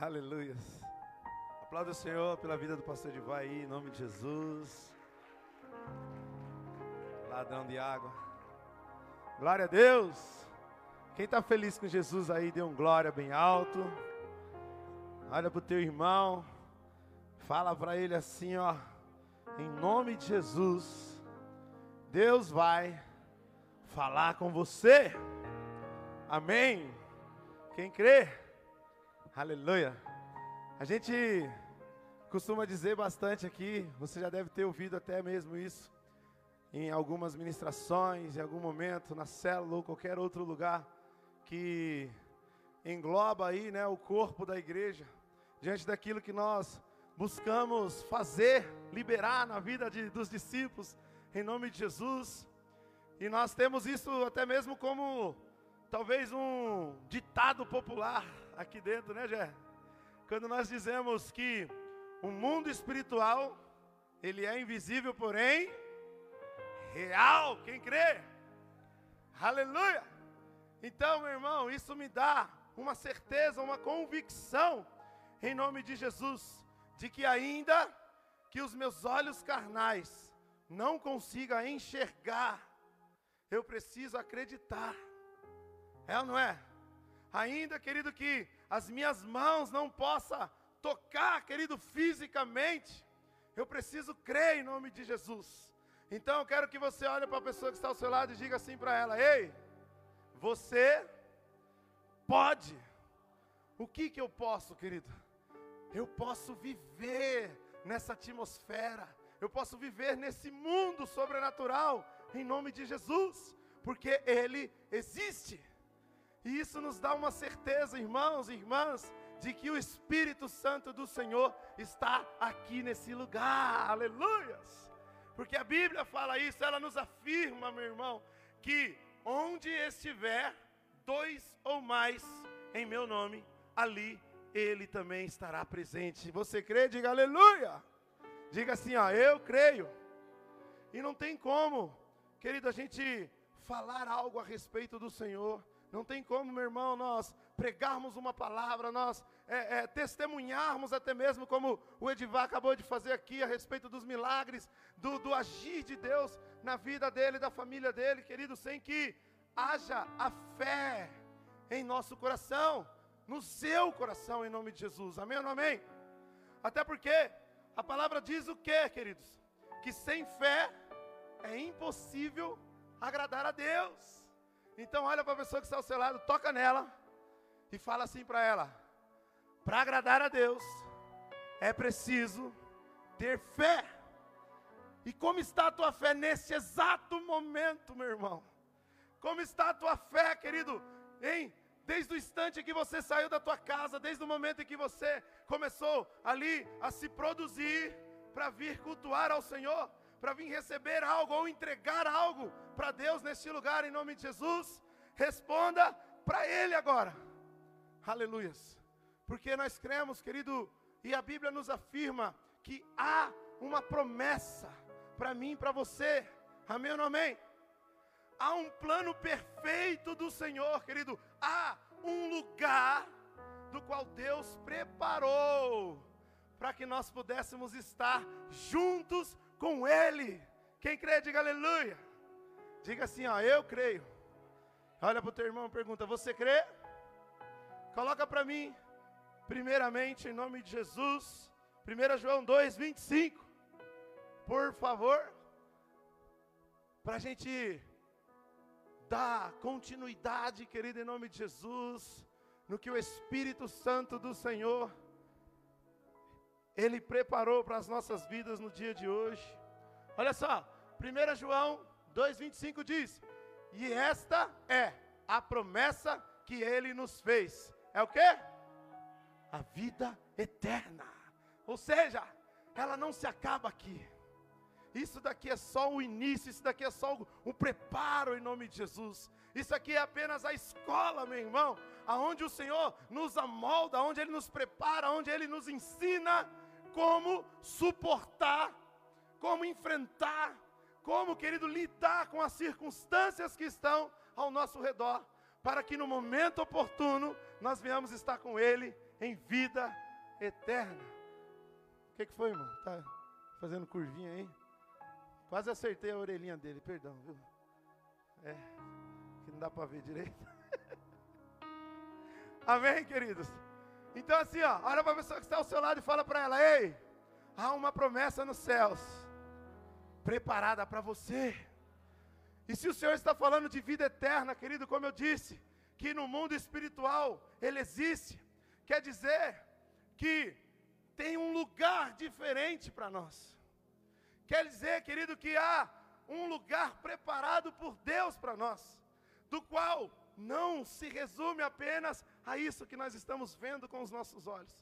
Aleluia. Aplauda o Senhor pela vida do pastor de aí, em nome de Jesus. Ladrão de água. Glória a Deus. Quem está feliz com Jesus aí, dê um glória bem alto. Olha para o teu irmão. Fala para ele assim, ó. Em nome de Jesus, Deus vai falar com você. Amém. Quem crê? Aleluia. A gente costuma dizer bastante aqui, você já deve ter ouvido até mesmo isso em algumas ministrações, em algum momento, na célula ou qualquer outro lugar que engloba aí, né, o corpo da igreja, diante daquilo que nós buscamos fazer, liberar na vida de, dos discípulos, em nome de Jesus. E nós temos isso até mesmo como talvez um ditado popular aqui dentro, né, Jé? Quando nós dizemos que o mundo espiritual, ele é invisível, porém real. Quem crê? Aleluia! Então, meu irmão, isso me dá uma certeza, uma convicção, em nome de Jesus, de que ainda que os meus olhos carnais não consigam enxergar, eu preciso acreditar. É ou não é? Ainda, querido, que as minhas mãos não possam tocar, querido, fisicamente, eu preciso crer em nome de Jesus. Então eu quero que você olhe para a pessoa que está ao seu lado e diga assim para ela: Ei, você pode. O que que eu posso, querido? Eu posso viver nessa atmosfera. Eu posso viver nesse mundo sobrenatural em nome de Jesus, porque ele existe. E isso nos dá uma certeza, irmãos e irmãs, de que o Espírito Santo do Senhor está aqui nesse lugar. Aleluias! Porque a Bíblia fala isso, ela nos afirma, meu irmão, que onde estiver dois ou mais em meu nome, ali ele também estará presente. Você crê? Diga aleluia. Diga assim, ó, eu creio. E não tem como, querido, a gente falar algo a respeito do Senhor não tem como, meu irmão, nós pregarmos uma palavra, nós é, é, testemunharmos até mesmo, como o Edivar acabou de fazer aqui, a respeito dos milagres, do, do agir de Deus na vida dele, da família dele, querido, sem que haja a fé em nosso coração, no seu coração, em nome de Jesus. Amém ou não amém? Até porque a palavra diz o que, queridos? Que sem fé é impossível agradar a Deus. Então olha para a pessoa que está ao seu lado, toca nela e fala assim para ela: para agradar a Deus é preciso ter fé. E como está a tua fé nesse exato momento, meu irmão? Como está a tua fé, querido? Hein? Desde o instante que você saiu da tua casa, desde o momento em que você começou ali a se produzir para vir cultuar ao Senhor, para vir receber algo ou entregar algo para Deus neste lugar, em nome de Jesus, responda para Ele agora. Aleluias. Porque nós cremos, querido, e a Bíblia nos afirma que há uma promessa para mim e para você. Amém ou não amém? Há um plano perfeito do Senhor, querido. Há um lugar do qual Deus preparou para que nós pudéssemos estar juntos com Ele. Quem crê, diga aleluia. Diga assim, ó, eu creio. Olha para o teu irmão e pergunta: Você crê? Coloca para mim, primeiramente, em nome de Jesus, 1 João 2, 25. Por favor, para a gente dar continuidade, querido, em nome de Jesus, no que o Espírito Santo do Senhor ele preparou para as nossas vidas no dia de hoje. Olha só, 1 João 2,25 diz: E esta é a promessa que ele nos fez. É o que? A vida eterna. Ou seja, ela não se acaba aqui. Isso daqui é só o início, isso daqui é só o, o, preparo em nome de Jesus. Isso aqui é apenas a escola, meu irmão, aonde o Senhor nos amolda, aonde Ele nos prepara, aonde Ele nos ensina como suportar, como enfrentar, como, querido, lidar com as circunstâncias que estão ao nosso redor, para que no momento oportuno nós venhamos estar com Ele em vida eterna. O que, que foi, irmão? Tá fazendo curvinha aí? Quase acertei a orelhinha dele, perdão, viu? É, que não dá para ver direito. Amém, queridos? Então, assim, ó, olha para a pessoa que está ao seu lado e fala para ela: Ei, há uma promessa nos céus preparada para você. E se o Senhor está falando de vida eterna, querido, como eu disse, que no mundo espiritual ele existe, quer dizer que tem um lugar diferente para nós. Quer dizer, querido, que há um lugar preparado por Deus para nós, do qual não se resume apenas a isso que nós estamos vendo com os nossos olhos.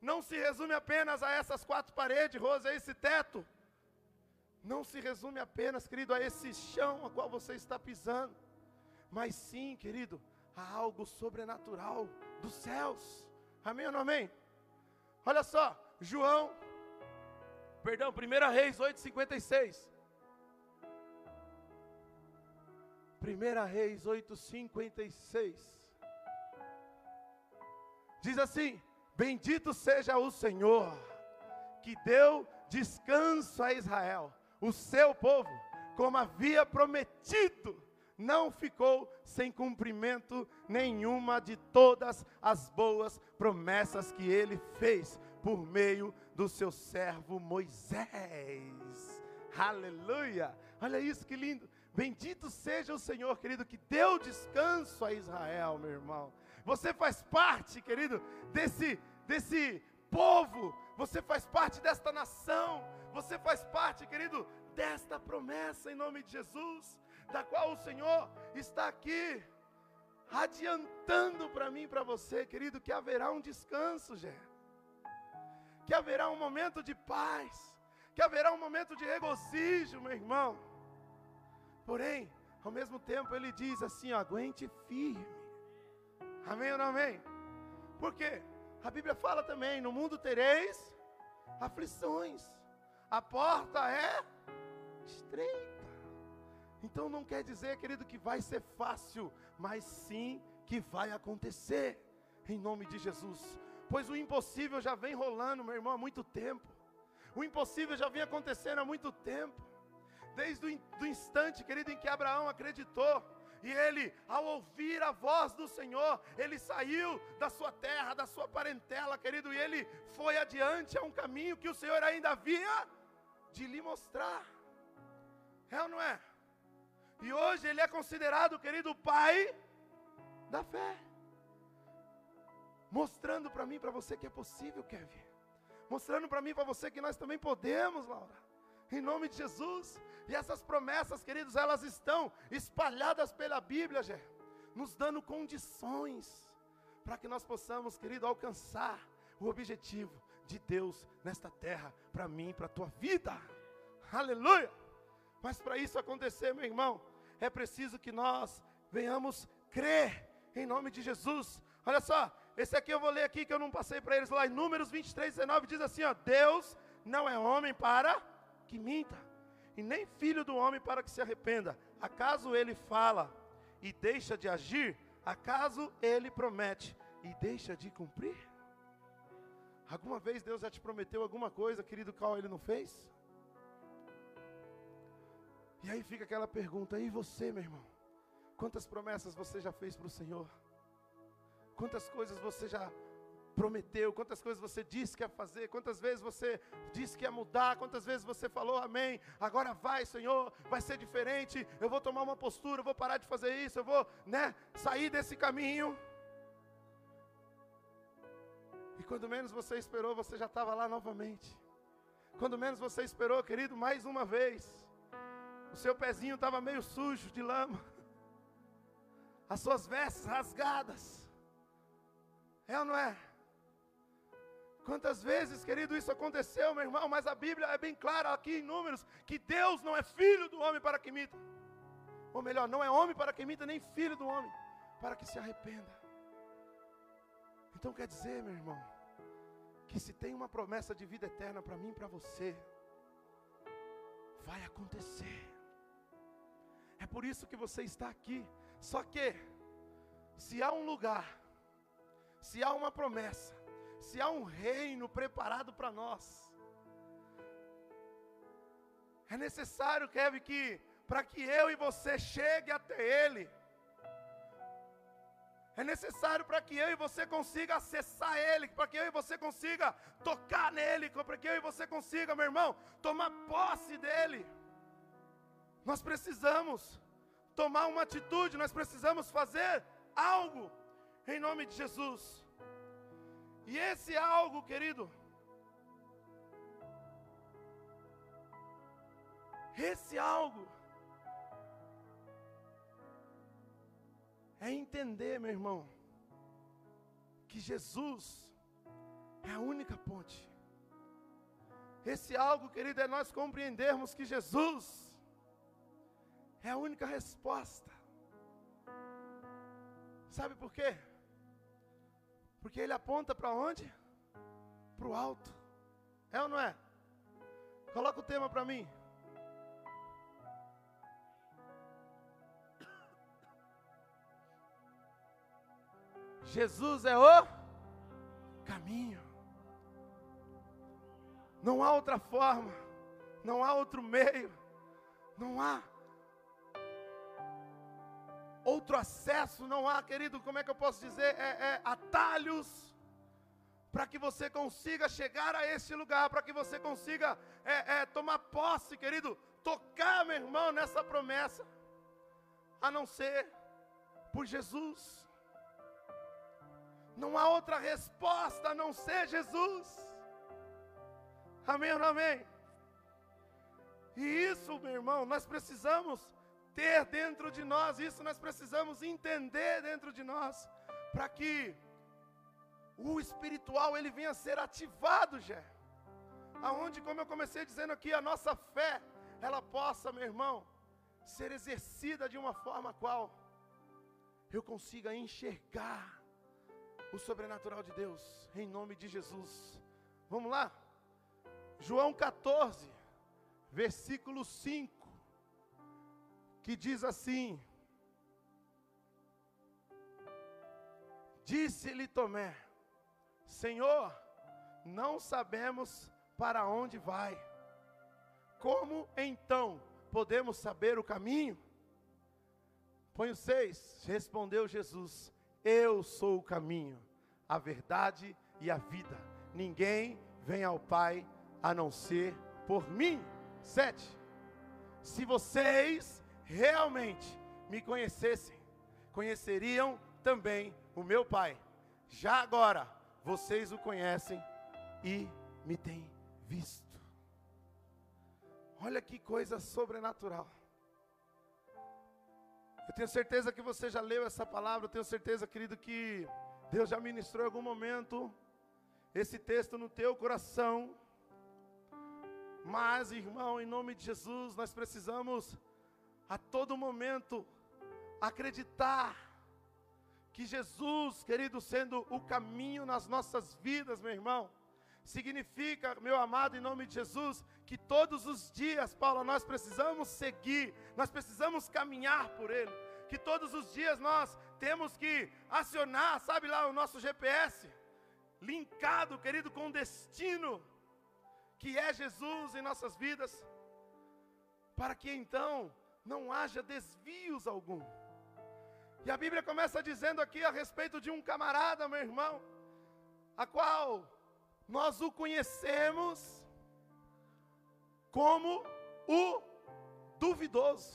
Não se resume apenas a essas quatro paredes, Rosa, a esse teto. Não se resume apenas, querido, a esse chão a qual você está pisando. Mas sim, querido, a algo sobrenatural dos céus. Amém ou não amém? Olha só, João, perdão, 1 Reis 8,56. 1 Reis 8,56. Diz assim: Bendito seja o Senhor, que deu descanso a Israel, o seu povo, como havia prometido, não ficou sem cumprimento nenhuma de todas as boas promessas que ele fez por meio do seu servo Moisés. Aleluia! Olha isso que lindo. Bendito seja o Senhor, querido, que deu descanso a Israel, meu irmão. Você faz parte, querido, desse desse povo. Você faz parte desta nação. Você faz parte, querido, desta promessa em nome de Jesus, da qual o Senhor está aqui adiantando para mim e para você, querido, que haverá um descanso, Gé. Que haverá um momento de paz, que haverá um momento de regozijo, meu irmão. Porém, ao mesmo tempo, ele diz assim: ó, aguente firme. Amém ou não amém? Por quê? A Bíblia fala também: no mundo tereis aflições, a porta é estreita. Então não quer dizer, querido, que vai ser fácil, mas sim que vai acontecer, em nome de Jesus. Pois o impossível já vem rolando, meu irmão, há muito tempo. O impossível já vem acontecendo há muito tempo. Desde o instante, querido, em que Abraão acreditou, e ele, ao ouvir a voz do Senhor, ele saiu da sua terra, da sua parentela, querido, e ele foi adiante a um caminho que o Senhor ainda havia de lhe mostrar. É ou não é? E hoje ele é considerado, querido, pai da fé. Mostrando para mim, para você que é possível, Kevin. Mostrando para mim, para você que nós também podemos, Laura em nome de Jesus. E essas promessas, queridos, elas estão espalhadas pela Bíblia, nos dando condições para que nós possamos, querido, alcançar o objetivo de Deus nesta terra, para mim, para a tua vida. Aleluia! Mas para isso acontecer, meu irmão, é preciso que nós venhamos crer em nome de Jesus. Olha só, esse aqui eu vou ler aqui que eu não passei para eles lá em Números 23, 19, diz assim: ó, Deus não é homem para que minta, e nem filho do homem para que se arrependa. Acaso ele fala e deixa de agir? Acaso ele promete e deixa de cumprir? Alguma vez Deus já te prometeu alguma coisa, querido, qual ele não fez? E aí fica aquela pergunta, e você, meu irmão? Quantas promessas você já fez para o Senhor? Quantas coisas você já prometeu, quantas coisas você disse que ia fazer, quantas vezes você disse que ia mudar, quantas vezes você falou amém, agora vai, Senhor, vai ser diferente, eu vou tomar uma postura, eu vou parar de fazer isso, eu vou, né, sair desse caminho. E quando menos você esperou, você já estava lá novamente. Quando menos você esperou, querido, mais uma vez, o seu pezinho estava meio sujo de lama, as suas vestes rasgadas. É ou não é? Quantas vezes, querido, isso aconteceu, meu irmão, mas a Bíblia é bem clara aqui em Números que Deus não é filho do homem para que imita. Ou melhor, não é homem para que imita, nem filho do homem para que se arrependa. Então quer dizer, meu irmão, que se tem uma promessa de vida eterna para mim e para você, vai acontecer. É por isso que você está aqui. Só que, se há um lugar, se há uma promessa, se há um reino preparado para nós. É necessário, Kevin, que para que eu e você chegue até Ele, é necessário para que eu e você consiga acessar Ele, para que eu e você consiga tocar nele, para que eu e você consiga, meu irmão, tomar posse dEle. Nós precisamos tomar uma atitude, nós precisamos fazer algo em nome de Jesus. E esse algo, querido, esse algo é entender, meu irmão, que Jesus é a única ponte. Esse algo, querido, é nós compreendermos que Jesus é a única resposta. Sabe por quê? Porque ele aponta para onde? Para o alto. É ou não é? Coloca o tema para mim. Jesus é o caminho. Não há outra forma, não há outro meio, não há outro acesso, não há, querido, como é que eu posso dizer? É, é atalhos para que você consiga chegar a esse lugar, para que você consiga é, é, tomar posse, querido, tocar, meu irmão, nessa promessa, a não ser por Jesus. Não há outra resposta a não ser Jesus. Amém ou não amém? E isso, meu irmão, nós precisamos ter dentro de nós, isso nós precisamos entender dentro de nós, para que o espiritual ele venha a ser ativado, já. Aonde, como eu comecei dizendo aqui, a nossa fé, ela possa, meu irmão, ser exercida de uma forma qual eu consiga enxergar o sobrenatural de Deus, em nome de Jesus. Vamos lá? João 14, versículo 5, que diz assim: Disse-lhe Tomé: Senhor, não sabemos para onde vai. Como então podemos saber o caminho? Põe o 6. Respondeu Jesus: eu sou o caminho, a verdade e a vida. Ninguém vem ao Pai a não ser por mim. Sete. Se vocês realmente me conhecessem, conheceriam também o meu Pai. Já agora, vocês o conhecem e me têm visto. Olha que coisa sobrenatural. Eu tenho certeza que você já leu essa palavra, eu tenho certeza, querido, que Deus já ministrou em algum momento esse texto no teu coração. Mas, irmão, em nome de Jesus, nós precisamos a todo momento acreditar que Jesus, querido, sendo o caminho nas nossas vidas, meu irmão, significa, meu amado, em nome de Jesus, que todos os dias, Paulo, nós precisamos seguir, nós precisamos caminhar por Ele, que todos os dias nós temos que acionar, sabe lá, o nosso GPS, linkado, querido, com o destino, que é Jesus em nossas vidas, para que então não haja desvios algum. E a Bíblia começa dizendo aqui a respeito de um camarada, meu irmão, a qual nós o conhecemos como o duvidoso.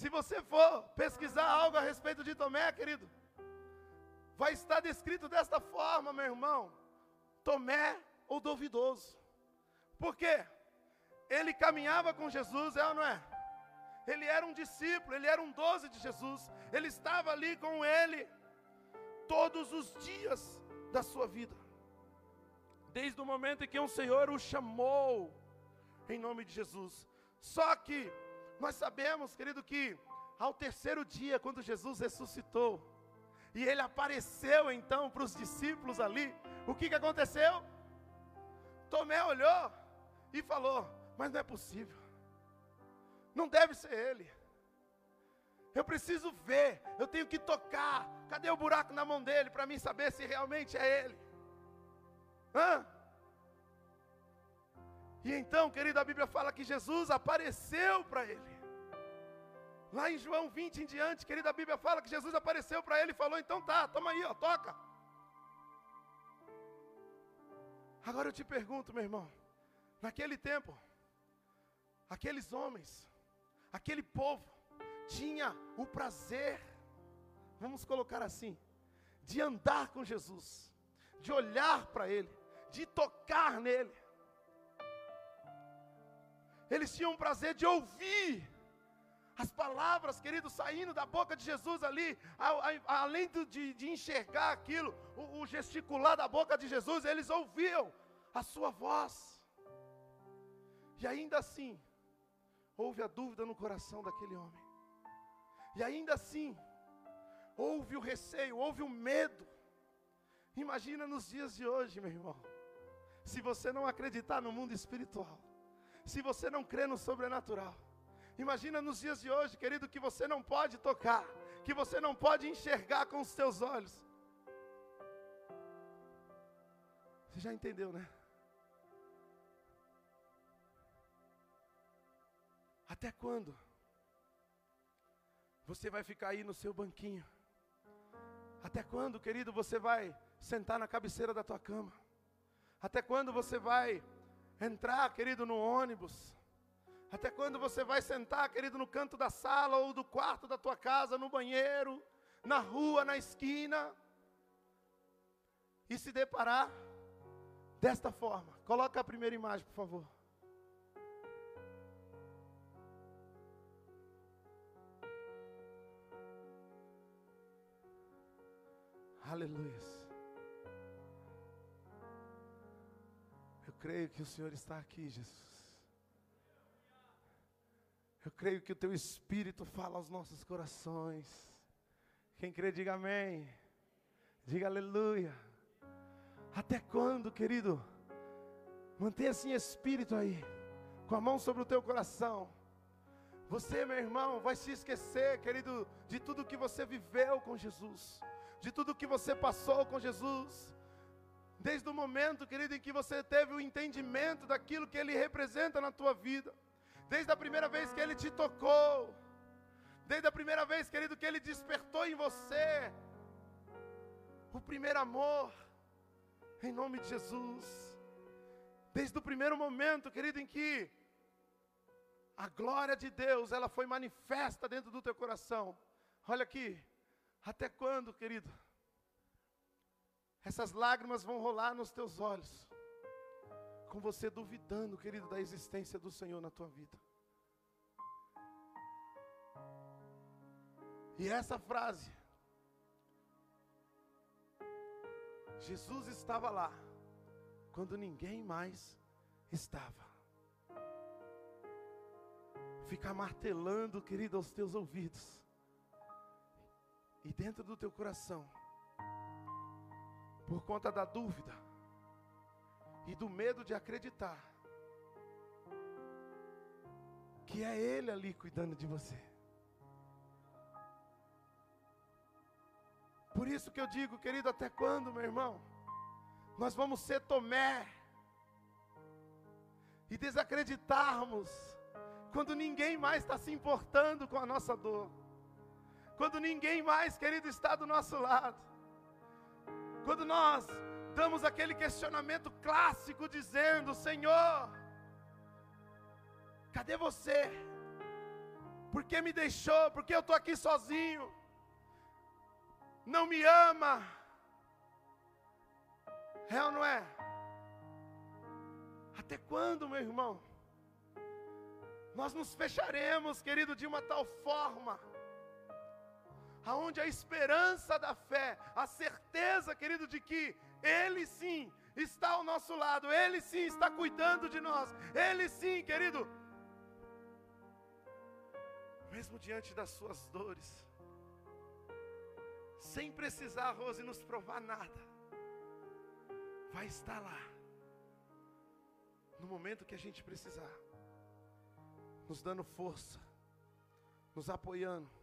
Se você for pesquisar algo a respeito de Tomé, querido, vai estar descrito desta forma, meu irmão: Tomé, o duvidoso. Por quê? Ele caminhava com Jesus, é ou não é? Ele era um discípulo, ele era um doze de Jesus, ele estava ali com ele todos os dias da sua vida desde o momento em que o Senhor o chamou, em nome de Jesus. Só que nós sabemos, querido, que ao terceiro dia, quando Jesus ressuscitou, e ele apareceu então para os discípulos ali, o que, que aconteceu? Tomé olhou e falou: Mas não é possível, não deve ser ele. Eu preciso ver, eu tenho que tocar. Cadê o buraco na mão dele para mim saber se realmente é ele? Hã? E então, querido, a Bíblia fala que Jesus apareceu para ele. Lá em João 20 em diante, querida, a Bíblia fala que Jesus apareceu para ele e falou: então tá, toma aí, ó, toca. Agora eu te pergunto, meu irmão, naquele tempo, aqueles homens, aquele povo, tinha o prazer, vamos colocar assim, de andar com Jesus, de olhar para Ele, de tocar nele. Eles tinham o prazer de ouvir as palavras, querido, saindo da boca de Jesus ali, além de, de enxergar aquilo, o, o gesticular da boca de Jesus, eles ouviam a sua voz. E ainda assim, houve a dúvida no coração daquele homem. E ainda assim, houve o receio, houve o medo. Imagina nos dias de hoje, meu irmão, se você não acreditar no mundo espiritual, se você não crê no sobrenatural, Imagina nos dias de hoje, querido, que você não pode tocar, que você não pode enxergar com os seus olhos. Você já entendeu, né? Até quando? Você vai ficar aí no seu banquinho? Até quando, querido, você vai sentar na cabeceira da tua cama? Até quando você vai entrar, querido, no ônibus? Até quando você vai sentar, querido, no canto da sala ou do quarto da tua casa, no banheiro, na rua, na esquina, e se deparar desta forma? Coloca a primeira imagem, por favor. Aleluia. Creio que o Senhor está aqui, Jesus. Eu creio que o teu Espírito fala aos nossos corações. Quem crê, diga amém. Diga aleluia. Até quando, querido? Mantenha assim espírito aí, com a mão sobre o teu coração. Você, meu irmão, vai se esquecer, querido, de tudo que você viveu com Jesus, de tudo que você passou com Jesus. Desde o momento, querido, em que você teve o entendimento daquilo que Ele representa na tua vida. Desde a primeira vez que Ele te tocou, desde a primeira vez, querido, que Ele despertou em você o primeiro amor, em nome de Jesus, desde o primeiro momento, querido, em que a glória de Deus, ela foi manifesta dentro do teu coração. Olha aqui, até quando, querido? Essas lágrimas vão rolar nos teus olhos com você duvidando, querido, da existência do Senhor na tua vida. E essa frase, Jesus estava lá quando ninguém mais estava. Ficar martelando, querido, aos teus ouvidos e dentro do teu coração, por conta da dúvida e do medo de acreditar que é Ele ali cuidando de você. Por isso que eu digo, querido, até quando, meu irmão, nós vamos ser Tomé e desacreditarmos quando ninguém mais está se importando com a nossa dor, quando ninguém mais, querido, está do nosso lado, quando nós damos aquele questionamento clássico dizendo: Senhor, cadê você? Por que me deixou? Por que eu estou aqui sozinho? Não me ama? É ou não é? Até quando, meu irmão? Nós nos fecharemos, querido, de uma tal forma aonde a esperança da fé, a certeza, querido, de que ele sim está ao nosso lado, Ele sim está cuidando de nós, Ele sim, querido, mesmo diante das suas dores, sem precisar, Rose, nos provar nada, vai estar lá, no momento que a gente precisar, nos dando força, nos apoiando,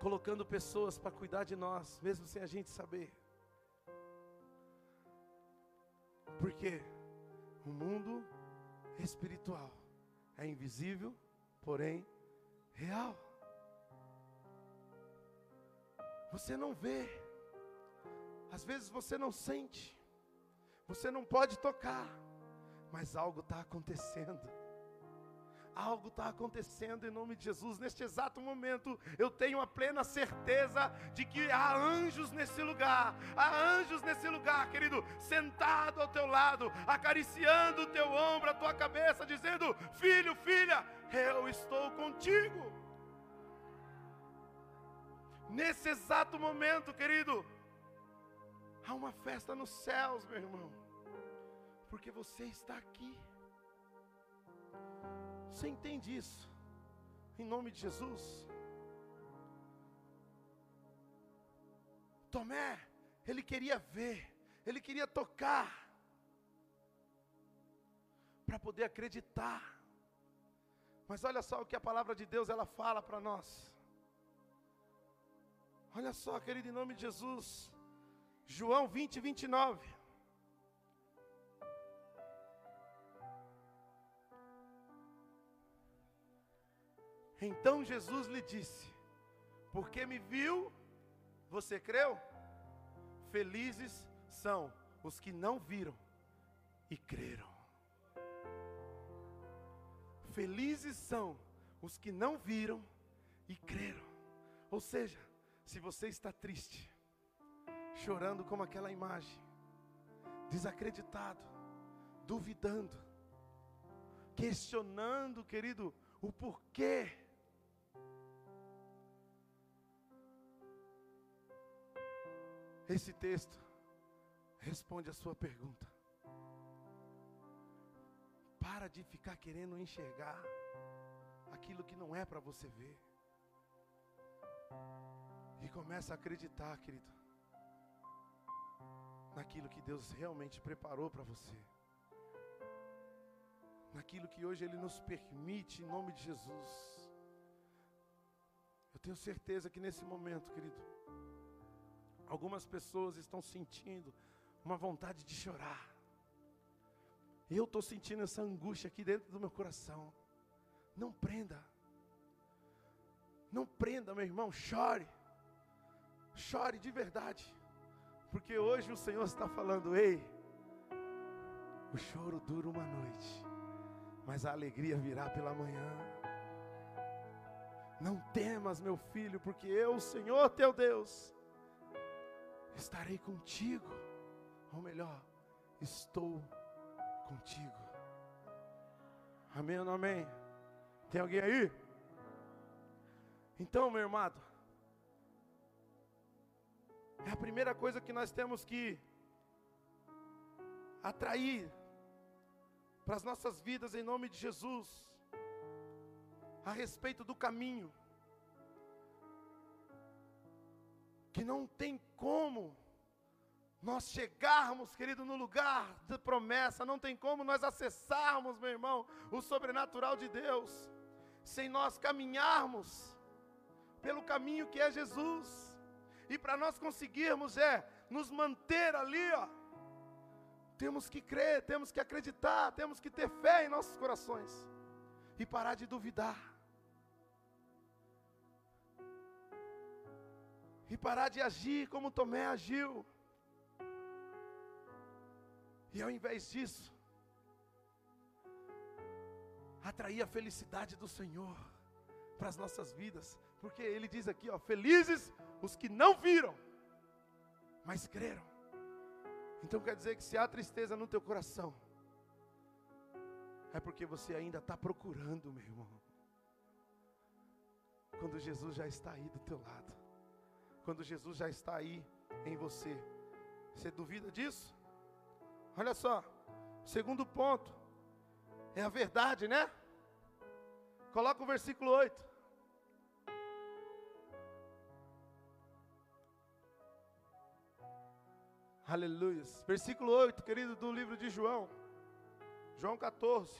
colocando pessoas para cuidar de nós, mesmo sem a gente saber. Porque o mundo espiritual. É invisível, porém real. Você não vê, às vezes você não sente, você não pode tocar, mas algo está acontecendo algo está acontecendo em nome de Jesus. Neste exato momento, eu tenho a plena certeza de que há anjos nesse lugar, há anjos nesse lugar, querido, sentado ao teu lado, acariciando o teu ombro, a tua cabeça, dizendo: Filho, filha, eu estou contigo. Nesse exato momento, querido, há uma festa nos céus, meu irmão, porque você está aqui. Você entende isso? Em nome de Jesus. Tomé, ele queria ver, ele queria tocar, para poder acreditar. Mas olha só o que a palavra de Deus ela fala para nós. Olha só, querido, em nome de Jesus. João 20, 29. Então Jesus lhe disse: Porque me viu, você creu? Felizes são os que não viram e creram. Felizes são os que não viram e creram. Ou seja, se você está triste, chorando como aquela imagem, desacreditado, duvidando, questionando, querido, o porquê Esse texto responde a sua pergunta. Para de ficar querendo enxergar aquilo que não é para você ver. E começa a acreditar, querido, naquilo que Deus realmente preparou para você. Naquilo que hoje Ele nos permite, em nome de Jesus. Eu tenho certeza que nesse momento, querido, Algumas pessoas estão sentindo uma vontade de chorar. Eu estou sentindo essa angústia aqui dentro do meu coração. Não prenda. Não prenda, meu irmão. Chore. Chore de verdade. Porque hoje o Senhor está falando: ei, o choro dura uma noite, mas a alegria virá pela manhã. Não temas, meu filho, porque eu, o Senhor teu Deus, estarei contigo. Ou melhor, estou contigo. Amém ou amém? Tem alguém aí? Então, meu irmão, é a primeira coisa que nós temos que atrair para as nossas vidas em nome de Jesus, a respeito do caminho. Que não tem como nós chegarmos, querido, no lugar de promessa, não tem como nós acessarmos, meu irmão, o sobrenatural de Deus, sem nós caminharmos pelo caminho que é Jesus. E para nós conseguirmos é nos manter ali, ó. Temos que crer, temos que acreditar, temos que ter fé em nossos corações e parar de duvidar. E parar de agir como Tomé agiu. E ao invés disso, atrair a felicidade do Senhor para as nossas vidas, porque Ele diz aqui, ó, felizes os que não viram, mas creram. Então quer dizer que se há tristeza no teu coração, é porque você ainda está procurando, meu irmão. Quando Jesus já está aí do teu lado quando Jesus já está aí em você. Você duvida disso? Olha só, segundo ponto, é a verdade, né? Coloca o versículo 8. Aleluia. Versículo 8, querido, do livro de João. João 14.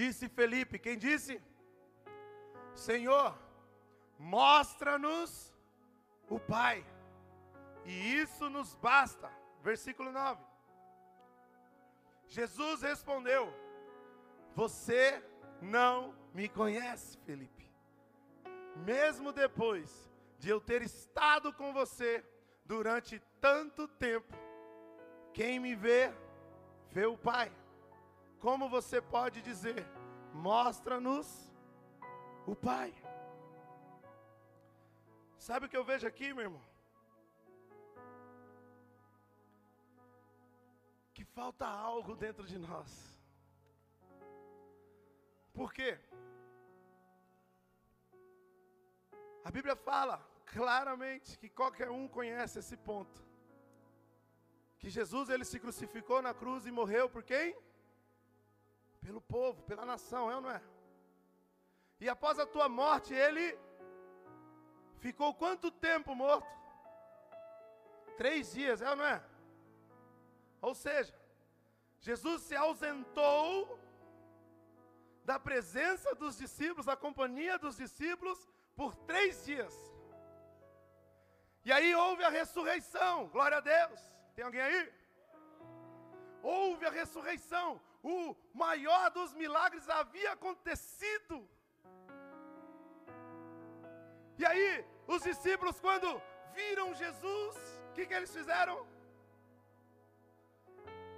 Disse Felipe, quem disse? Senhor, mostra-nos o Pai, e isso nos basta. Versículo 9. Jesus respondeu: Você não me conhece, Felipe. Mesmo depois de eu ter estado com você durante tanto tempo, quem me vê, vê o Pai. Como você pode dizer, mostra-nos o Pai? Sabe o que eu vejo aqui, meu irmão? Que falta algo dentro de nós. Por quê? A Bíblia fala claramente que qualquer um conhece esse ponto. Que Jesus ele se crucificou na cruz e morreu por quem? Pelo povo, pela nação, é ou não é? E após a tua morte, ele ficou quanto tempo morto? Três dias, é ou não é? Ou seja, Jesus se ausentou da presença dos discípulos, da companhia dos discípulos, por três dias. E aí houve a ressurreição, glória a Deus. Tem alguém aí? Houve a ressurreição, o maior dos milagres havia acontecido. E aí, os discípulos, quando viram Jesus, o que, que eles fizeram?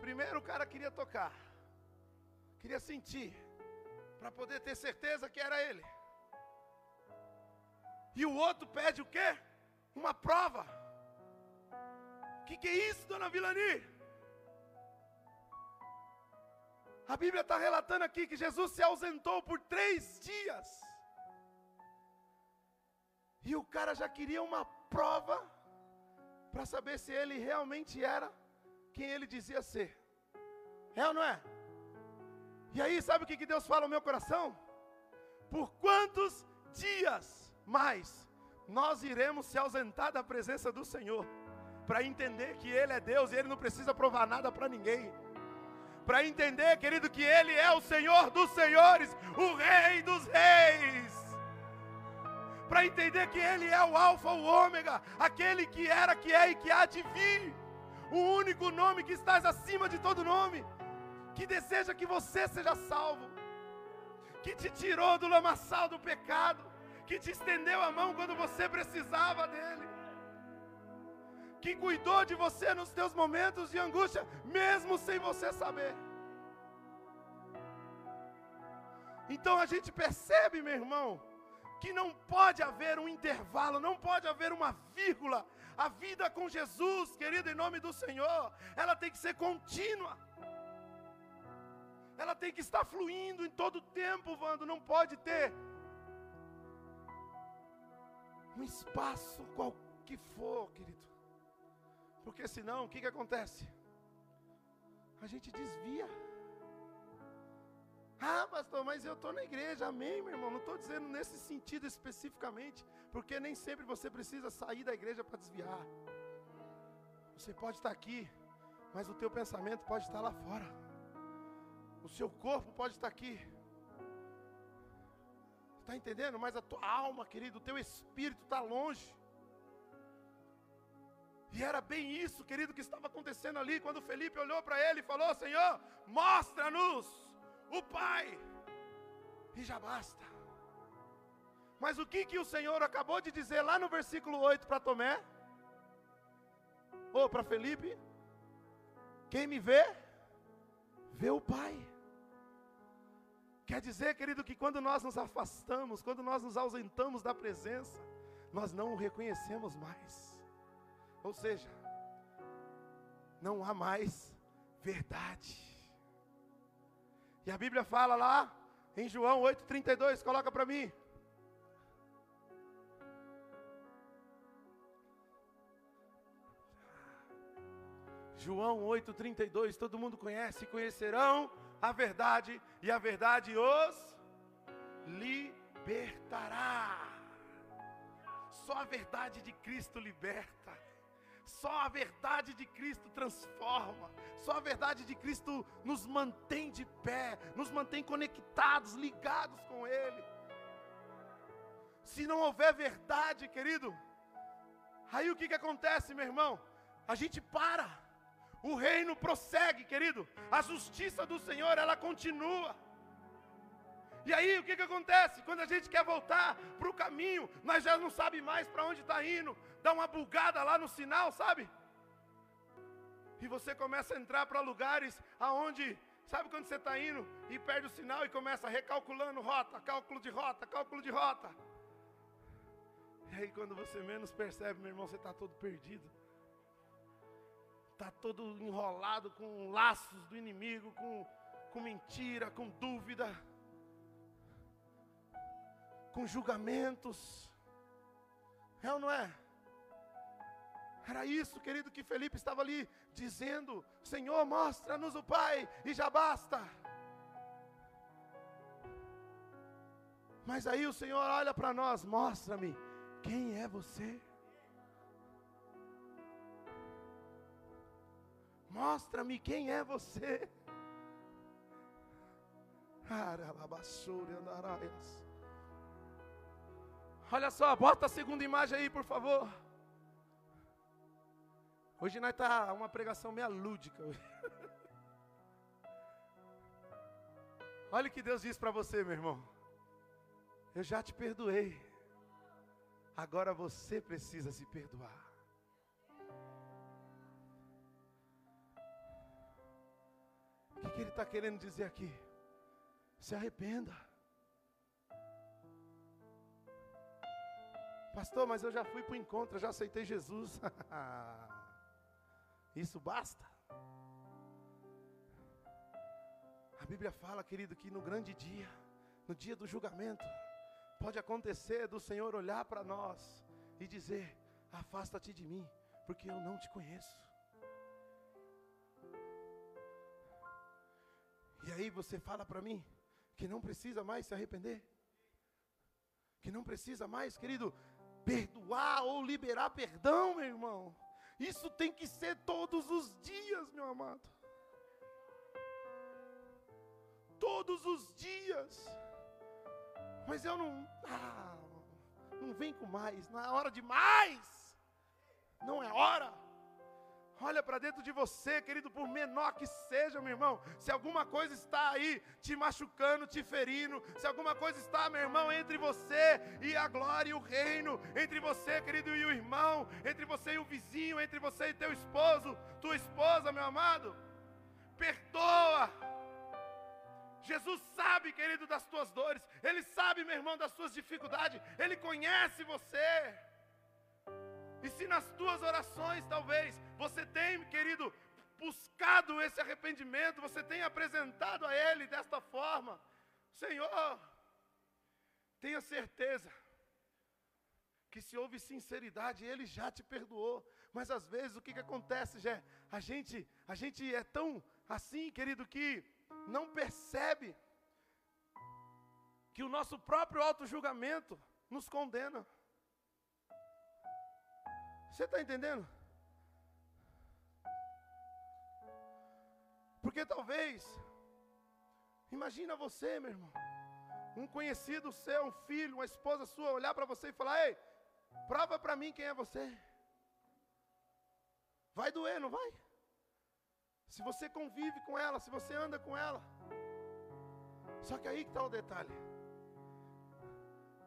Primeiro o cara queria tocar, queria sentir, para poder ter certeza que era ele. E o outro pede o quê? Uma prova. O que, que é isso, dona Vilani? A Bíblia está relatando aqui que Jesus se ausentou por três dias. E o cara já queria uma prova para saber se ele realmente era quem ele dizia ser. É ou não é? E aí, sabe o que Deus fala no meu coração? Por quantos dias mais nós iremos se ausentar da presença do Senhor? Para entender que Ele é Deus e Ele não precisa provar nada para ninguém. Para entender, querido, que Ele é o Senhor dos Senhores, o Rei dos Reis. Para entender que Ele é o Alfa, o Ômega, aquele que era, que é e que há de vir o único nome que estás acima de todo nome, que deseja que você seja salvo, que te tirou do lamaçal do pecado, que te estendeu a mão quando você precisava dele, que cuidou de você nos teus momentos de angústia, mesmo sem você saber. Então a gente percebe, meu irmão, que não pode haver um intervalo, não pode haver uma vírgula a vida com Jesus, querido, em nome do Senhor, ela tem que ser contínua. Ela tem que estar fluindo em todo o tempo, Vando. Não pode ter um espaço qual que for, querido. Porque senão, o que, que acontece? A gente desvia. Ah, pastor, mas eu estou na igreja, amém, meu irmão. Não estou dizendo nesse sentido especificamente, porque nem sempre você precisa sair da igreja para desviar. Você pode estar aqui, mas o teu pensamento pode estar lá fora. O seu corpo pode estar aqui. Está entendendo? Mas a tua alma, querido, o teu espírito está longe. E era bem isso, querido, que estava acontecendo ali, quando Felipe olhou para ele e falou: Senhor, mostra-nos o Pai, e já basta. Mas o que, que o Senhor acabou de dizer lá no versículo 8 para Tomé? Ou para Felipe? Quem me vê, vê o Pai. Quer dizer, querido, que quando nós nos afastamos, quando nós nos ausentamos da presença, nós não o reconhecemos mais. Ou seja, não há mais verdade. E a Bíblia fala lá em João 8,32, coloca para mim. João 8,32, todo mundo conhece, conhecerão a verdade, e a verdade os libertará. Só a verdade de Cristo liberta. Só a verdade de Cristo transforma. Só a verdade de Cristo nos mantém de pé, nos mantém conectados, ligados com Ele. Se não houver verdade, querido, aí o que, que acontece, meu irmão? A gente para, o reino prossegue, querido, a justiça do Senhor ela continua. E aí o que, que acontece? Quando a gente quer voltar para o caminho, nós já não sabe mais para onde está indo, dá uma bugada lá no sinal, sabe? E você começa a entrar para lugares aonde, sabe quando você está indo e perde o sinal e começa recalculando rota, cálculo de rota, cálculo de rota. E aí quando você menos percebe, meu irmão, você está todo perdido. Está todo enrolado com laços do inimigo, com, com mentira, com dúvida com julgamentos. É ou não é? Era isso, querido, que Felipe estava ali dizendo: Senhor, mostra-nos o Pai, e já basta. Mas aí o Senhor olha para nós: mostra-me quem é você. Mostra-me quem é você. Olha só, bota a segunda imagem aí, por favor. Hoje nós tá uma pregação meia lúdica. Olha o que Deus diz para você, meu irmão. Eu já te perdoei. Agora você precisa se perdoar. O que, que ele está querendo dizer aqui? Se arrependa. Pastor, mas eu já fui para o encontro, já aceitei Jesus. Isso basta. A Bíblia fala, querido, que no grande dia, no dia do julgamento, pode acontecer do Senhor olhar para nós e dizer: Afasta-te de mim, porque eu não te conheço. E aí você fala para mim que não precisa mais se arrepender, que não precisa mais, querido, perdoar ou liberar perdão, meu irmão. Isso tem que ser todos os dias, meu amado. Todos os dias. Mas eu não. Ah, não vem com mais. Não é hora de mais. Não é hora. Olha para dentro de você, querido, por menor que seja, meu irmão. Se alguma coisa está aí te machucando, te ferindo, se alguma coisa está, meu irmão, entre você e a glória e o reino, entre você, querido, e o irmão, entre você e o vizinho, entre você e teu esposo, tua esposa, meu amado, perdoa. Jesus sabe, querido, das tuas dores, Ele sabe, meu irmão, das suas dificuldades, Ele conhece você. E se nas tuas orações, talvez, você tem, querido, buscado esse arrependimento, você tem apresentado a Ele desta forma, Senhor, tenha certeza que se houve sinceridade, Ele já te perdoou. Mas às vezes o que, que acontece, Jé? A gente, a gente é tão assim, querido, que não percebe que o nosso próprio auto-julgamento nos condena. Você está entendendo? Porque talvez, imagina você, meu irmão, um conhecido seu, um filho, uma esposa sua, olhar para você e falar: Ei, prova para mim quem é você. Vai doer, não vai? Se você convive com ela, se você anda com ela. Só que aí que está o detalhe.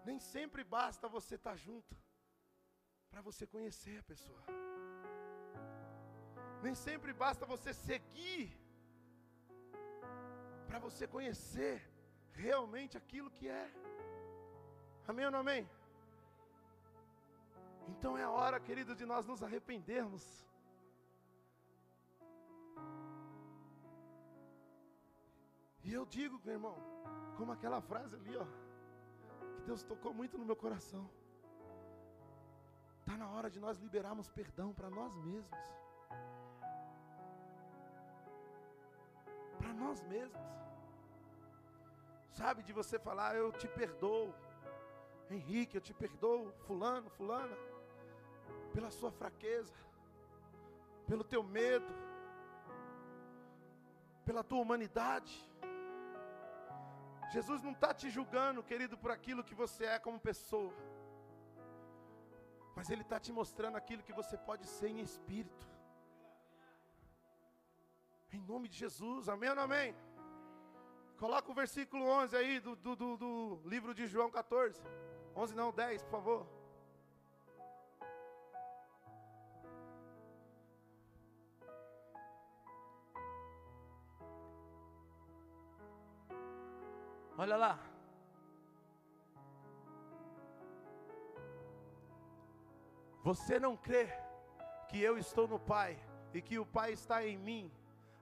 Nem sempre basta você estar tá junto para você conhecer a pessoa. Nem sempre basta você seguir para você conhecer realmente aquilo que é. Amém ou não amém? Então é a hora, querido, de nós nos arrependermos. E eu digo, meu irmão, como aquela frase ali, ó, que Deus tocou muito no meu coração. Está na hora de nós liberarmos perdão para nós mesmos. Para nós mesmos. Sabe, de você falar, eu te perdoo. Henrique, eu te perdoo. Fulano, fulana. Pela sua fraqueza. pelo teu medo, pela tua humanidade. Jesus não está te julgando, querido, por aquilo que você é como pessoa, mas Ele está te mostrando aquilo que você pode ser em espírito. Em nome de Jesus, amém ou não amém? Coloca o versículo 11 aí do, do, do, do livro de João 14. 11 não, 10, por favor. Olha lá. Você não crê que eu estou no Pai e que o Pai está em mim?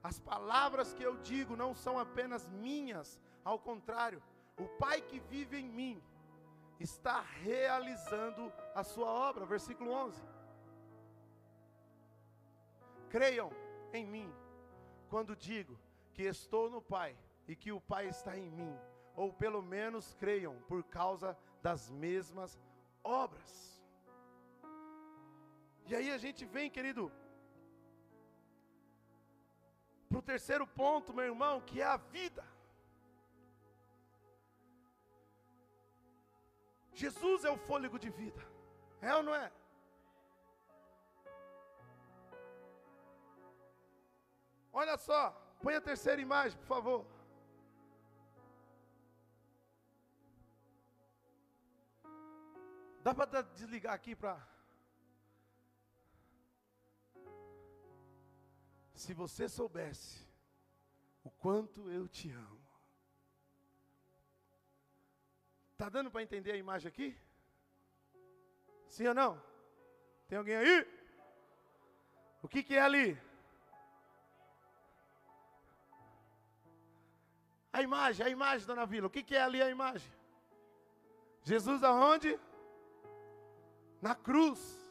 As palavras que eu digo não são apenas minhas, ao contrário, o Pai que vive em mim está realizando a sua obra. Versículo 11. Creiam em mim quando digo que estou no Pai e que o Pai está em mim, ou pelo menos creiam por causa das mesmas obras. E aí a gente vem, querido, para o terceiro ponto, meu irmão, que é a vida. Jesus é o fôlego de vida, é ou não é? Olha só, põe a terceira imagem, por favor. Dá para desligar aqui para Se você soubesse o quanto eu te amo. Tá dando para entender a imagem aqui? Sim ou não? Tem alguém aí? O que, que é ali? A imagem, a imagem, dona Vila. O que, que é ali a imagem? Jesus aonde? Na cruz.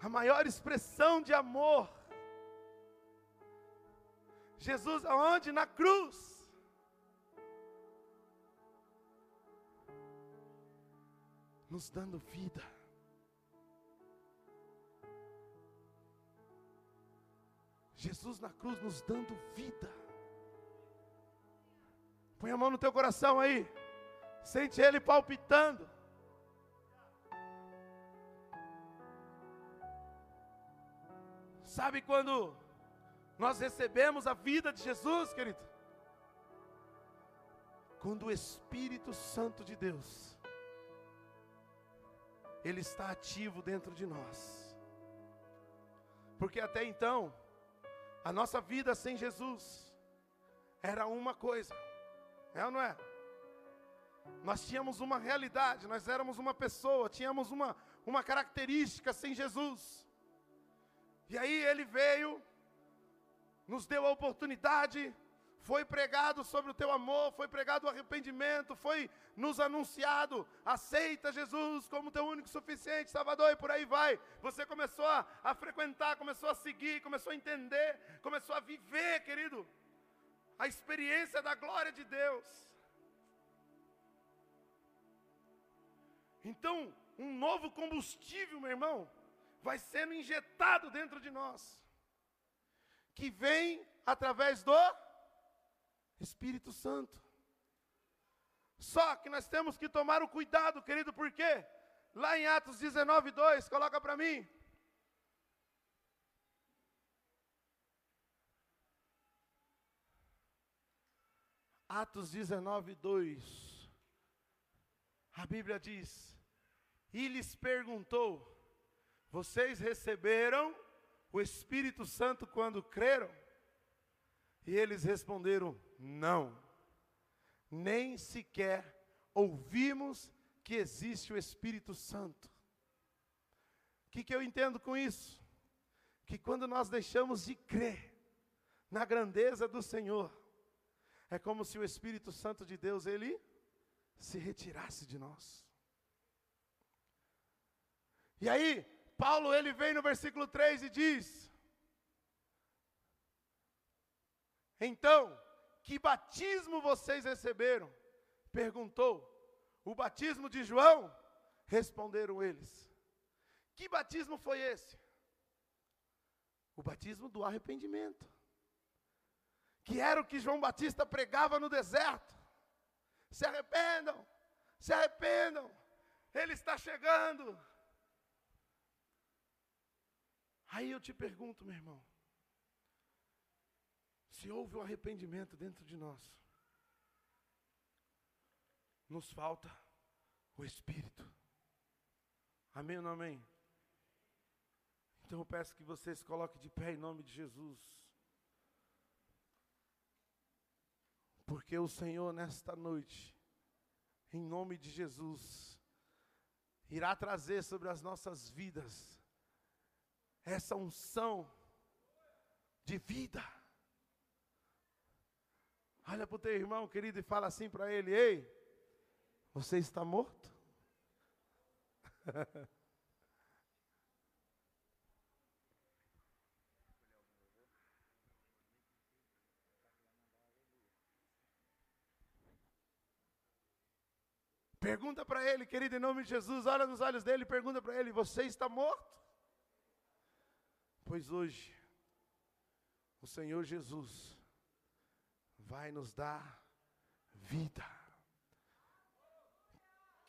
A maior expressão de amor. Jesus aonde? Na cruz. Nos dando vida. Jesus na cruz nos dando vida. Põe a mão no teu coração aí. Sente ele palpitando. Sabe quando nós recebemos a vida de Jesus, querido? Quando o Espírito Santo de Deus, Ele está ativo dentro de nós. Porque até então, a nossa vida sem Jesus era uma coisa, é ou não é? Nós tínhamos uma realidade, nós éramos uma pessoa, tínhamos uma, uma característica sem Jesus. E aí ele veio, nos deu a oportunidade, foi pregado sobre o teu amor, foi pregado o arrependimento, foi nos anunciado, aceita Jesus como teu único suficiente Salvador, e por aí vai. Você começou a, a frequentar, começou a seguir, começou a entender, começou a viver, querido, a experiência da glória de Deus. Então, um novo combustível, meu irmão, vai sendo injetado dentro de nós, que vem através do Espírito Santo. Só que nós temos que tomar o cuidado, querido, porque lá em Atos 19, 2, coloca para mim. Atos 19, 2. A Bíblia diz: E lhes perguntou: vocês receberam o Espírito Santo quando creram? E eles responderam: Não, nem sequer ouvimos que existe o Espírito Santo. O que, que eu entendo com isso? Que quando nós deixamos de crer na grandeza do Senhor, é como se o Espírito Santo de Deus ele se retirasse de nós. E aí, Paulo ele vem no versículo 3 e diz: Então, que batismo vocês receberam? Perguntou. O batismo de João? Responderam eles. Que batismo foi esse? O batismo do arrependimento. Que era o que João Batista pregava no deserto. Se arrependam, se arrependam, ele está chegando. Aí eu te pergunto, meu irmão, se houve um arrependimento dentro de nós, nos falta o Espírito. Amém ou não amém? Então eu peço que vocês coloquem de pé em nome de Jesus. Porque o Senhor, nesta noite, em nome de Jesus, irá trazer sobre as nossas vidas essa unção de vida. Olha para o teu irmão querido e fala assim para ele: Ei, você está morto? Pergunta para ele, querido, em nome de Jesus, olha nos olhos dele pergunta para ele: Você está morto? Pois hoje, o Senhor Jesus vai nos dar vida.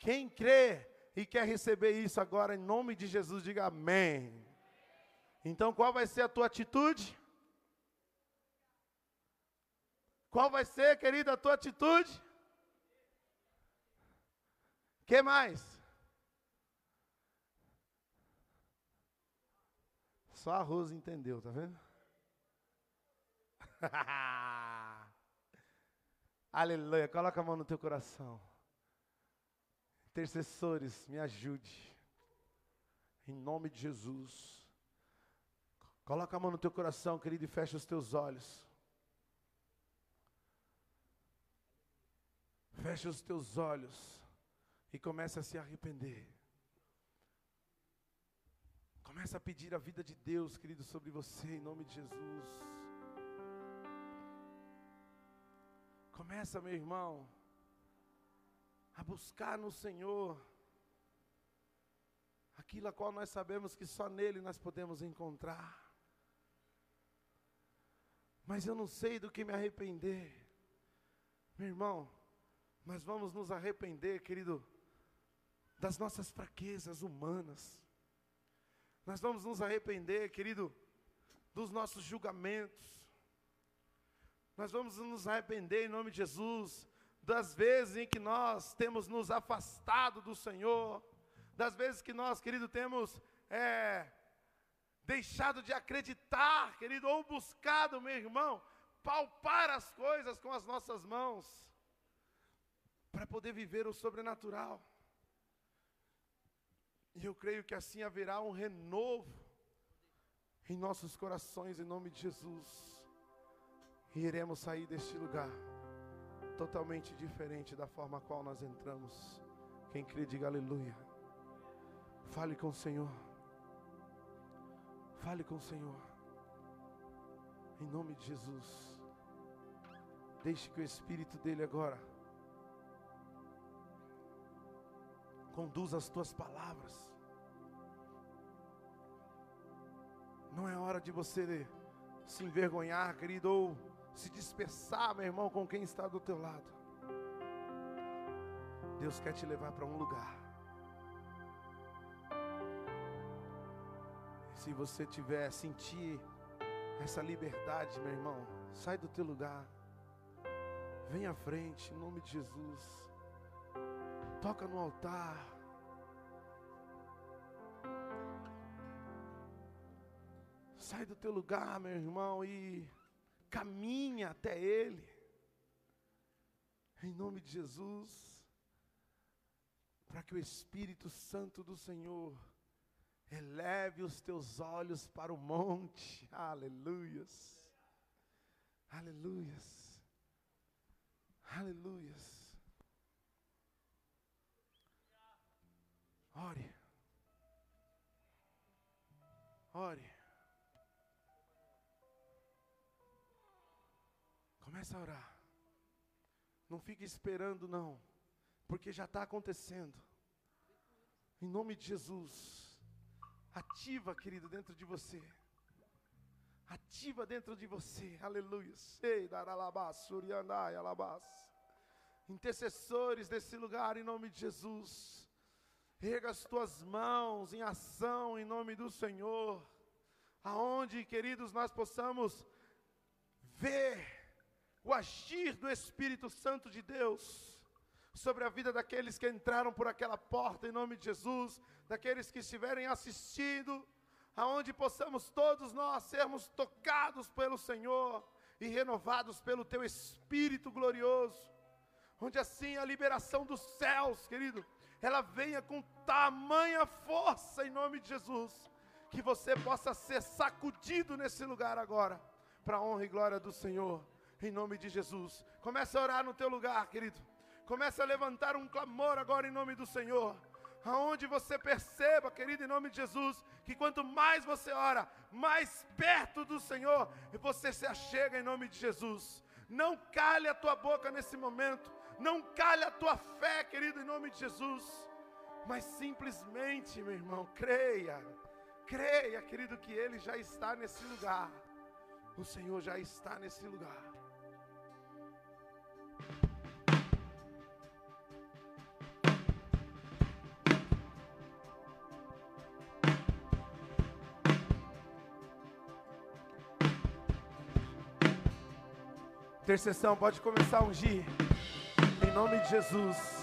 Quem crê e quer receber isso agora em nome de Jesus, diga amém. Então, qual vai ser a tua atitude? Qual vai ser, querida, a tua atitude? que mais? Só a Rosa entendeu, tá vendo? Aleluia. Coloca a mão no teu coração. Intercessores, me ajude. Em nome de Jesus. Coloca a mão no teu coração, querido, e fecha os teus olhos. Fecha os teus olhos e começa a se arrepender. Começa a pedir a vida de Deus, querido, sobre você, em nome de Jesus. Começa, meu irmão, a buscar no Senhor aquilo a qual nós sabemos que só nele nós podemos encontrar. Mas eu não sei do que me arrepender. Meu irmão, nós vamos nos arrepender, querido, das nossas fraquezas humanas. Nós vamos nos arrepender, querido, dos nossos julgamentos. Nós vamos nos arrepender em nome de Jesus das vezes em que nós temos nos afastado do Senhor, das vezes que nós, querido, temos é, deixado de acreditar, querido, ou buscado, meu irmão, palpar as coisas com as nossas mãos, para poder viver o sobrenatural. E eu creio que assim haverá um renovo em nossos corações, em nome de Jesus. E iremos sair deste lugar totalmente diferente da forma a qual nós entramos. Quem crê, diga aleluia. Fale com o Senhor. Fale com o Senhor. Em nome de Jesus. Deixe que o Espírito dele agora Conduz as tuas palavras. Não é hora de você se envergonhar, querido, ou se dispersar, meu irmão, com quem está do teu lado. Deus quer te levar para um lugar. Se você tiver sentir essa liberdade, meu irmão, sai do teu lugar. Vem à frente, em nome de Jesus toca no altar. Sai do teu lugar, meu irmão, e caminha até Ele. Em nome de Jesus. Para que o Espírito Santo do Senhor eleve os teus olhos para o monte. Aleluias. Aleluias. Aleluias. Ore. Ore. Começa a orar. Não fique esperando, não. Porque já está acontecendo. Em nome de Jesus. Ativa, querido, dentro de você. Ativa dentro de você. Aleluia. Intercessores desse lugar, em nome de Jesus. Erga as tuas mãos em ação, em nome do Senhor. Aonde, queridos, nós possamos ver o agir do Espírito Santo de Deus sobre a vida daqueles que entraram por aquela porta em nome de Jesus, daqueles que estiverem assistindo, aonde possamos todos nós sermos tocados pelo Senhor e renovados pelo teu Espírito glorioso, onde assim a liberação dos céus, querido, ela venha com tamanha força em nome de Jesus, que você possa ser sacudido nesse lugar agora, para a honra e glória do Senhor em nome de Jesus. Comece a orar no teu lugar, querido. Comece a levantar um clamor agora em nome do Senhor. Aonde você perceba, querido, em nome de Jesus, que quanto mais você ora, mais perto do Senhor você se achega em nome de Jesus. Não cale a tua boca nesse momento, não cale a tua fé, querido, em nome de Jesus, mas simplesmente, meu irmão, creia, creia, querido, que Ele já está nesse lugar. O Senhor já está nesse lugar. Intercessão pode começar a ungir. Em nome de Jesus.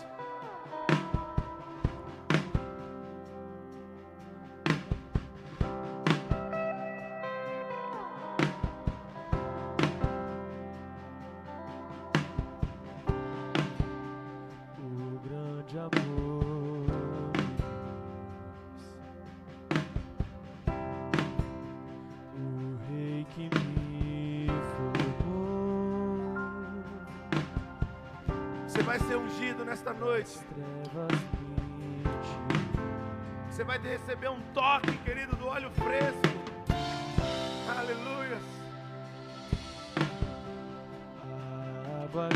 Noite. Você vai receber um toque, querido, do óleo fresco. Aleluia. Água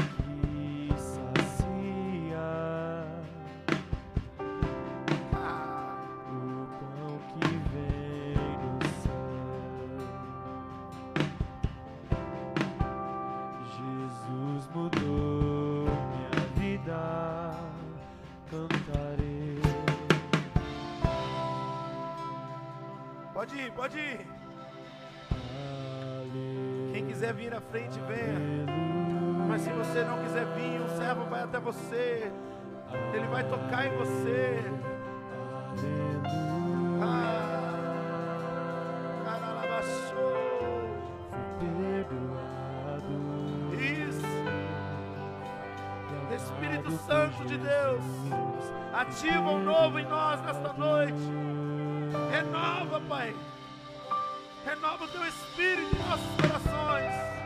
frente, venha. Mas se você não quiser vir, o servo vai até você. Ele vai tocar em você. Ah, Isso. Espírito Santo de Deus. Ativa o um novo em nós nesta noite. Renova, Pai. Renova o teu espírito em nossos corações.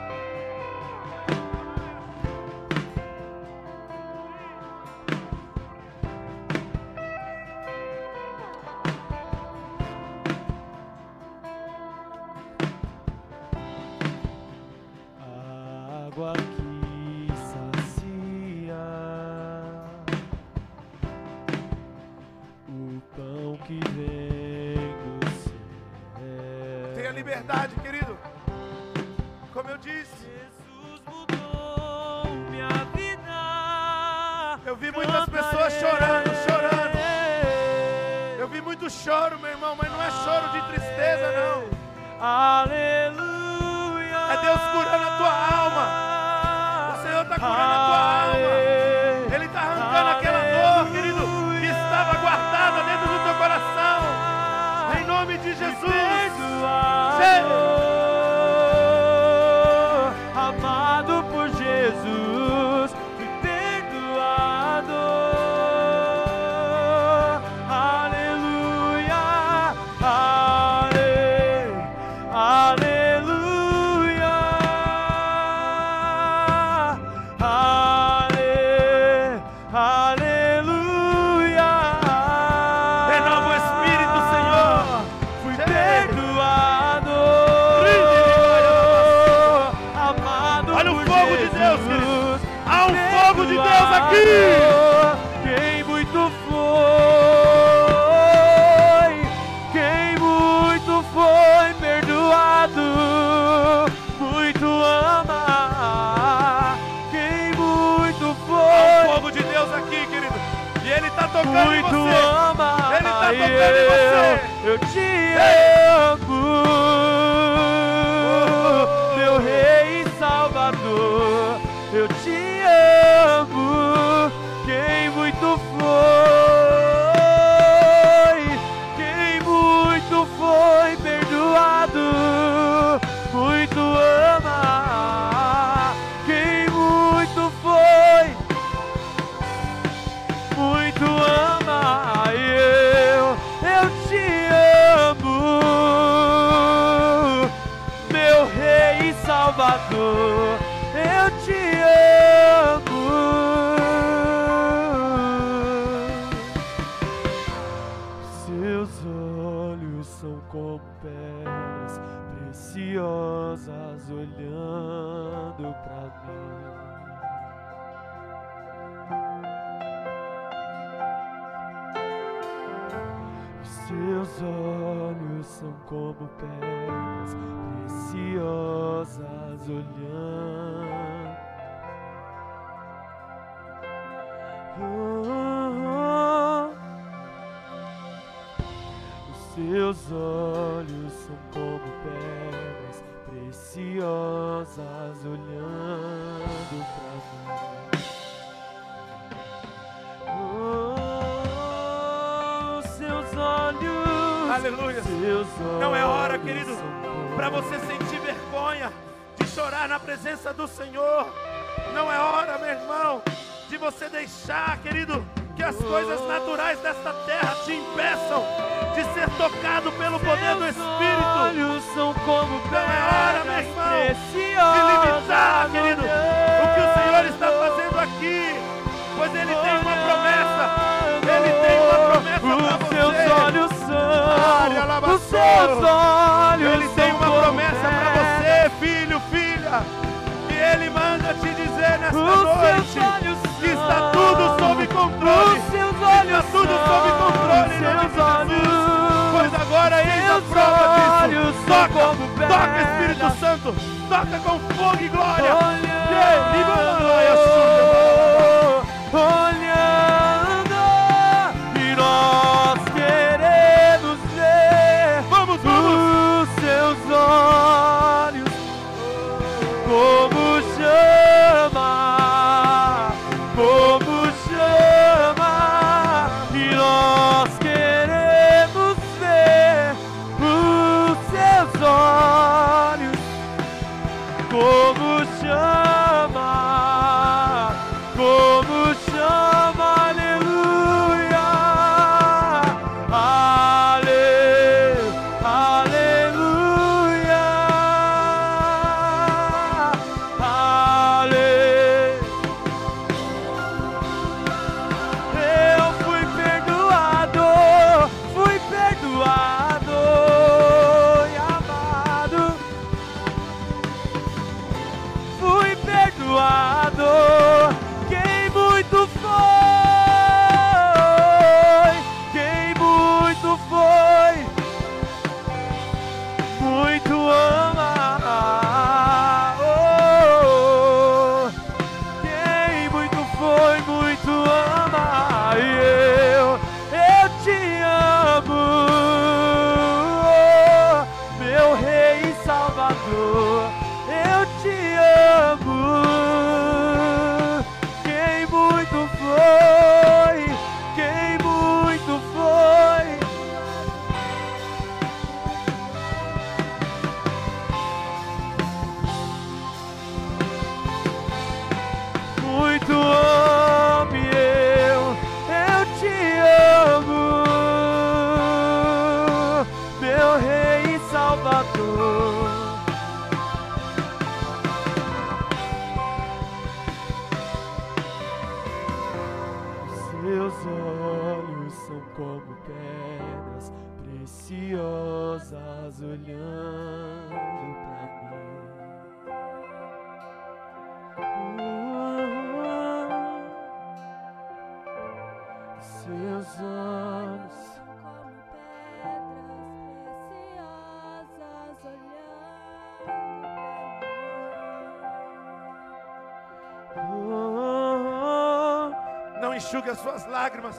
Não enxugue as suas lágrimas.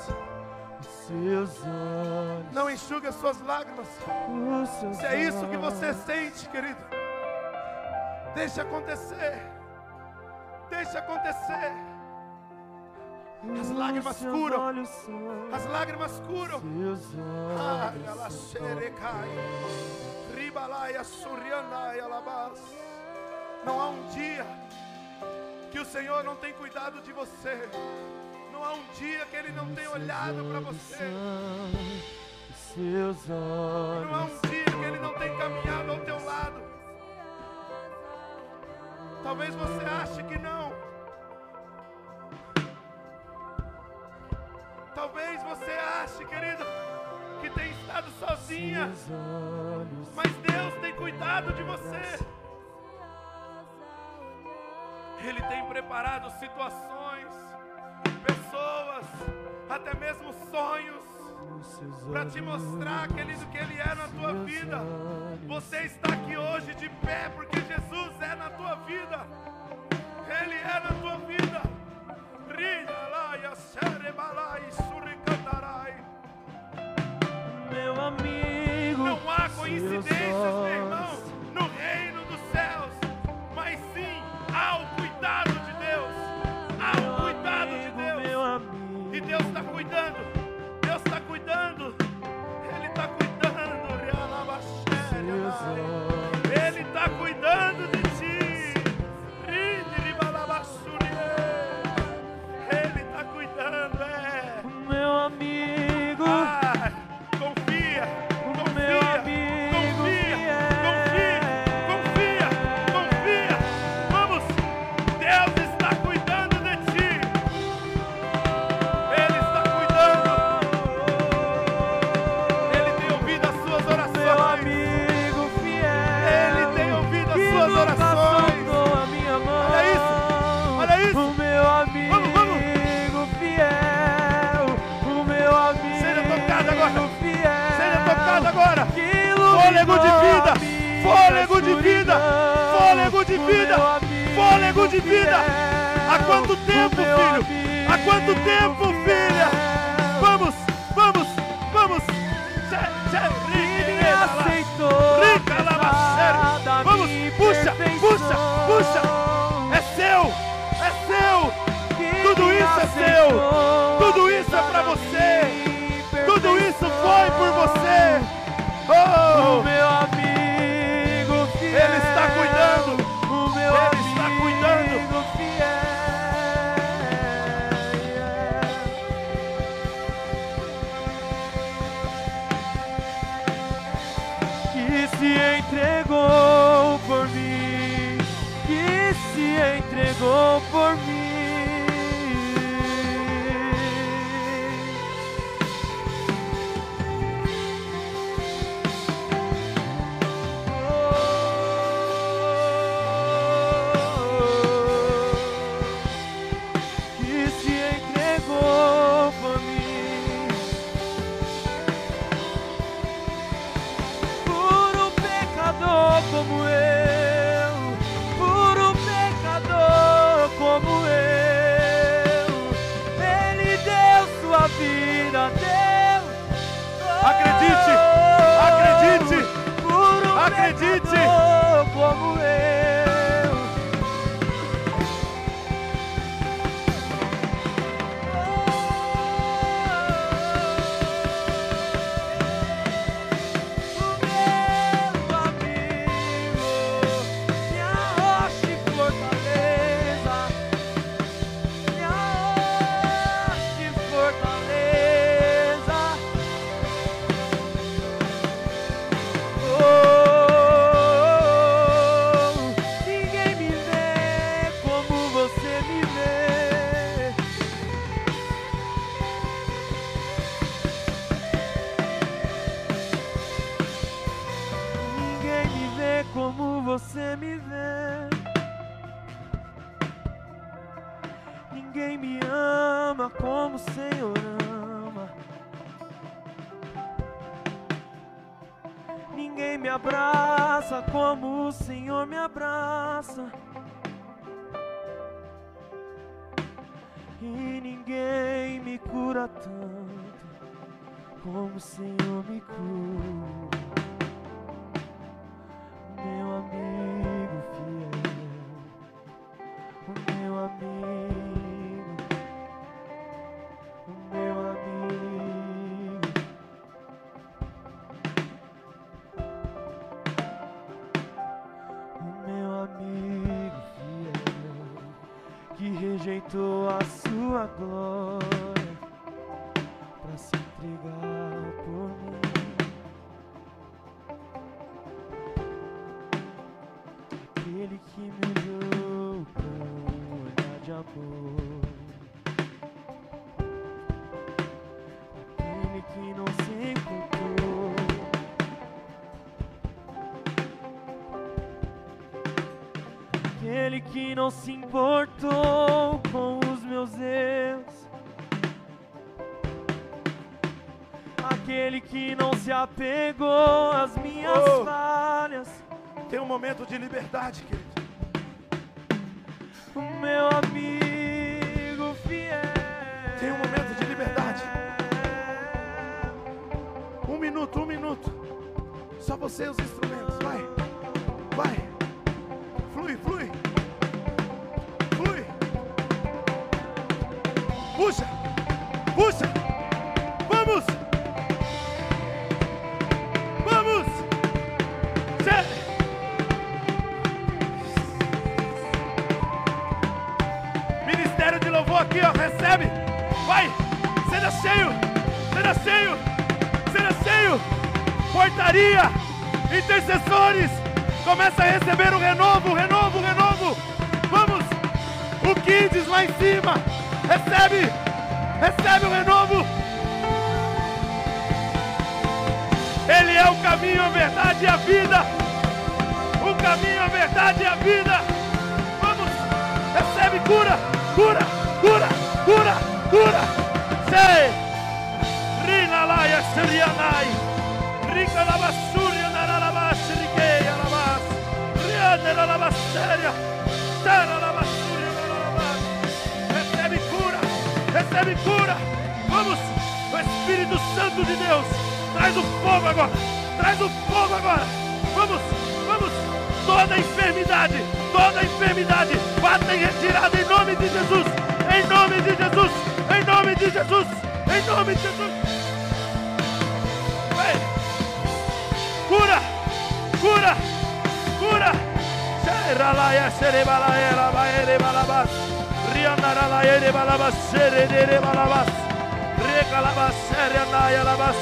Não enxugue as suas lágrimas. Se é isso que você sente, querido, deixa acontecer. Deixa acontecer. As lágrimas curam. As lágrimas curam. Ah, ela xerecai. Ribalaia suriandai alabás. Não há um dia que o Senhor não tem cuidado de você. Não há um dia que Ele não tem olhado para você. Não há um dia que Ele não tem caminhado ao teu lado. Talvez você ache que não. Talvez você ache, querido, que tem estado sozinha. Mas Deus tem cuidado de você. Ele tem preparado situações, pessoas, até mesmo sonhos para te mostrar, querido, que Ele é na tua vida. Você está aqui hoje de pé porque Jesus é na tua vida. Ele é na tua vida. Meu amigo, Não há coincidências, meu irmão, Tocado agora. Fôlego de vida, fôlego de vida, fôlego de vida, fôlego de vida. Há quanto tempo, filho? Há quanto tempo, filha? Vamos, vamos, vamos. Rica, lá, Vamos, puxa, puxa, puxa. É seu, é seu. Tudo isso é seu. Tudo isso é da você. Por você. Oh, como o Senhor me abraça. E ninguém me cura tanto como o Senhor que não se importou com os meus erros. Aquele que não se apegou às minhas Oh. falhas. Tem um momento de liberdade, querido. O meu amigo fiel. Tem um momento de liberdade. Um minuto, um minuto. Só você e os instrumentos. Vai. Vai. Vai. Seja cheio. Seja cheio. Seja cheio. Portaria. Intercessores. Começa a receber o renovo, renovo, renovo. Vamos. O Kids lá em cima. Recebe. Recebe o renovo. Ele é o caminho, a verdade e a vida. O caminho, a verdade e a vida. Vamos. Recebe cura, cura, cura, cura, cura. Sei. Rina laia serianai. Rica lavassuria naralabas, rigueia lavas. Riana lavasséria. Tara lavassuria naralabas. Recebe cura, recebe cura. Vamos. O Espírito Santo de Deus. Traz o fogo agora. Traz o fogo agora. Vamos, vamos. Toda enfermidade, toda enfermidade, bata em retirada em nome de Jesus. Em nome de Jesus. Em nome de Jesus. Em nome de Jesus. Vem. Cura, cura, cura. Seralaia, serebalaia, baere, balabas. Rianaralaia, balabas, serere, balabas. Recalabas, serenaia, labas,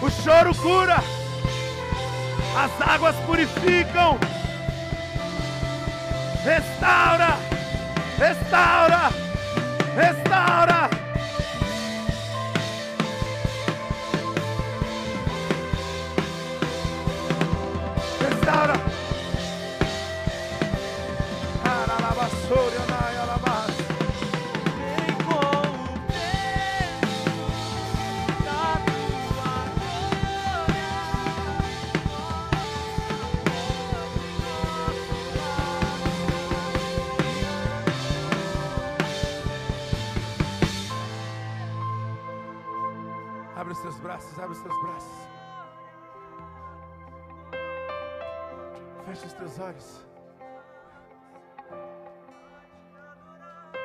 O choro cura. As águas purificam. Restaura. Restaura. Restaura.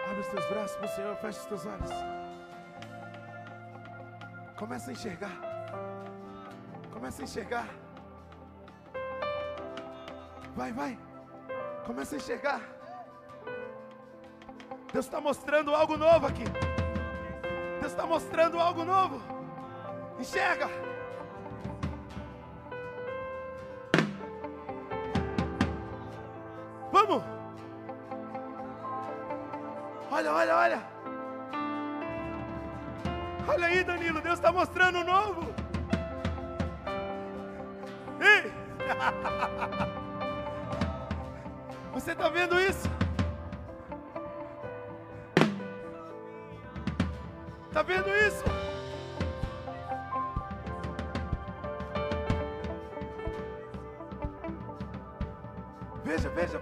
Abre os teus braços para o Senhor, fecha os teus olhos. Começa a enxergar. Começa a enxergar. Vai, vai. Começa a enxergar. Deus está mostrando algo novo aqui. Deus está mostrando algo novo. Enxerga. Vamos. Olha, olha, olha. Olha aí, Danilo. Deus está mostrando o novo. Ei! Você está vendo isso? Está vendo isso?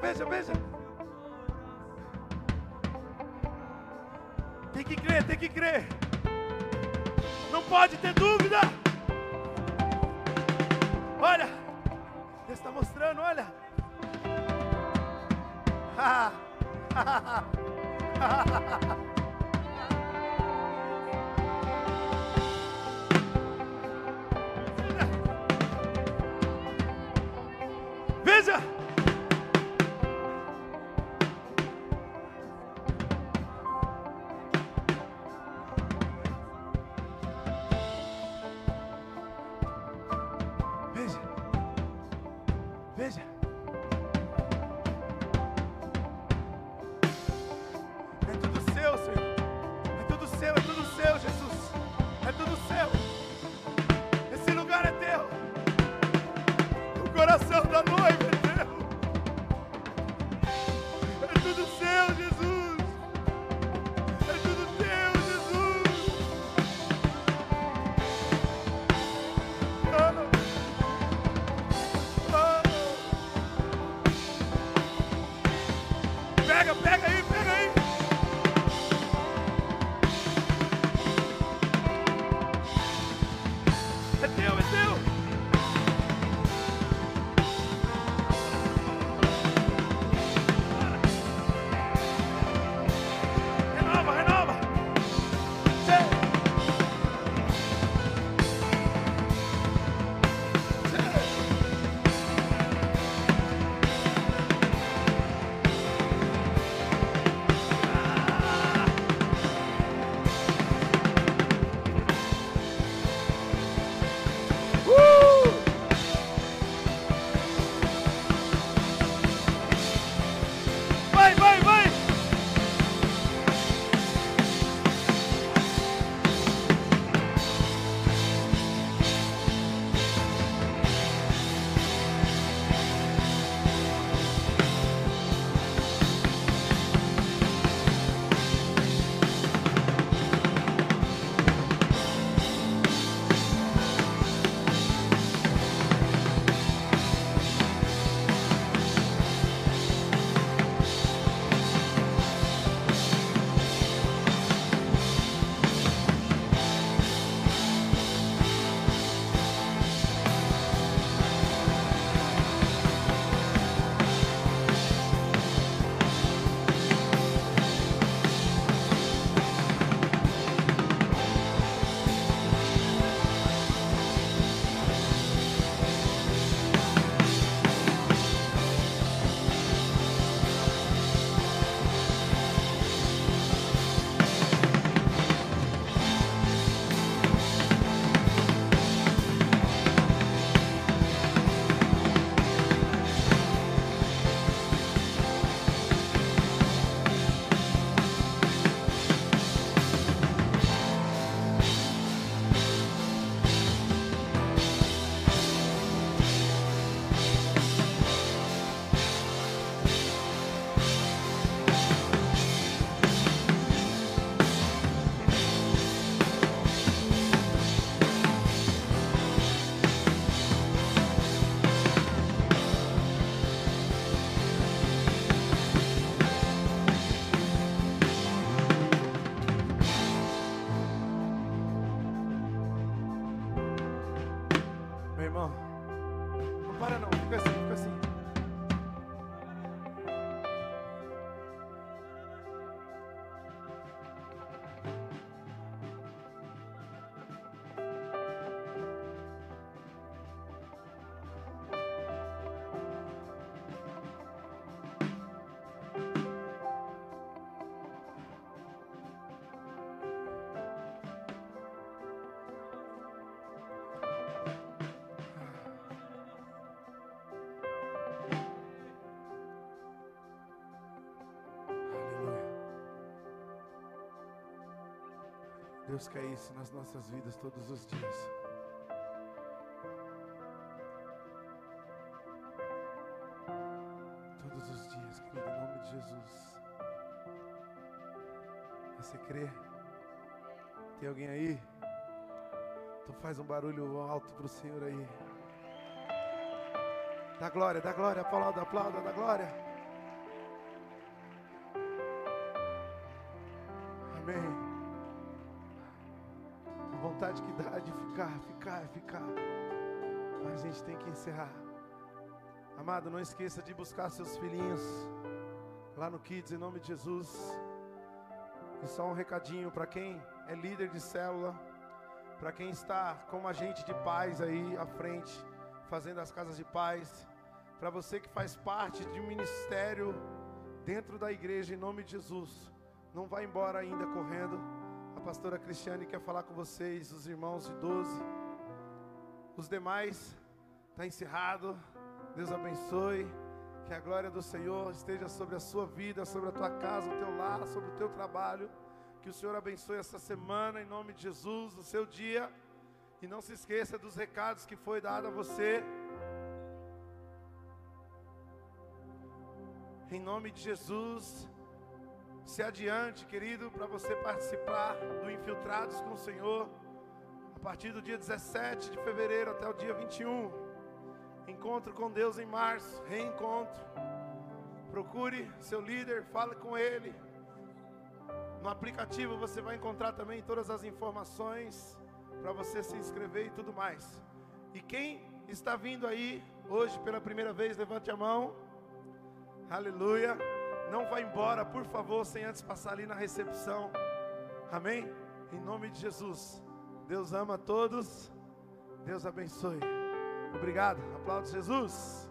Veja, veja. Tem que crer, tem que crer. Não pode ter dúvida. Olha, Deus está mostrando, olha. Veja! Deus isso nas nossas vidas todos os dias. Todos os dias, querido, em nome de Jesus. Você crê? Tem alguém aí? Então faz um barulho alto para o Senhor aí. Dá glória, dá glória, aplauda, aplauda, dá glória. Vontade que dá de ficar, ficar, ficar. Mas a gente tem que encerrar. Amado, não esqueça de buscar seus filhinhos lá no Kids, em nome de Jesus. E só um recadinho para quem é líder de célula, para quem está como agente de paz aí à frente, fazendo as casas de paz, para você que faz parte de um ministério dentro da igreja, em nome de Jesus, não vá embora ainda correndo. A pastora Cristiane quer falar com vocês, os irmãos de 12. Os demais, está encerrado. Deus abençoe. Que a glória do Senhor esteja sobre a sua vida, sobre a tua casa, o teu lar, sobre o teu trabalho. Que o Senhor abençoe essa semana, em nome de Jesus, o seu dia. E não se esqueça dos recados que foi dado a você. Em nome de Jesus, se adiante, querido, para você participar do Infiltrados com o Senhor, a partir do dia 17 de fevereiro até o dia 21. Encontro com Deus em março, reencontro. Procure seu líder, fale com ele. No aplicativo você vai encontrar também todas as informações para você se inscrever e tudo mais. E quem está vindo aí hoje pela primeira vez, levante a mão. Aleluia. Não vá embora, por favor, sem antes passar ali na recepção. Amém? Em nome de Jesus. Deus ama a todos. Deus abençoe. Obrigado. Aplausos Jesus.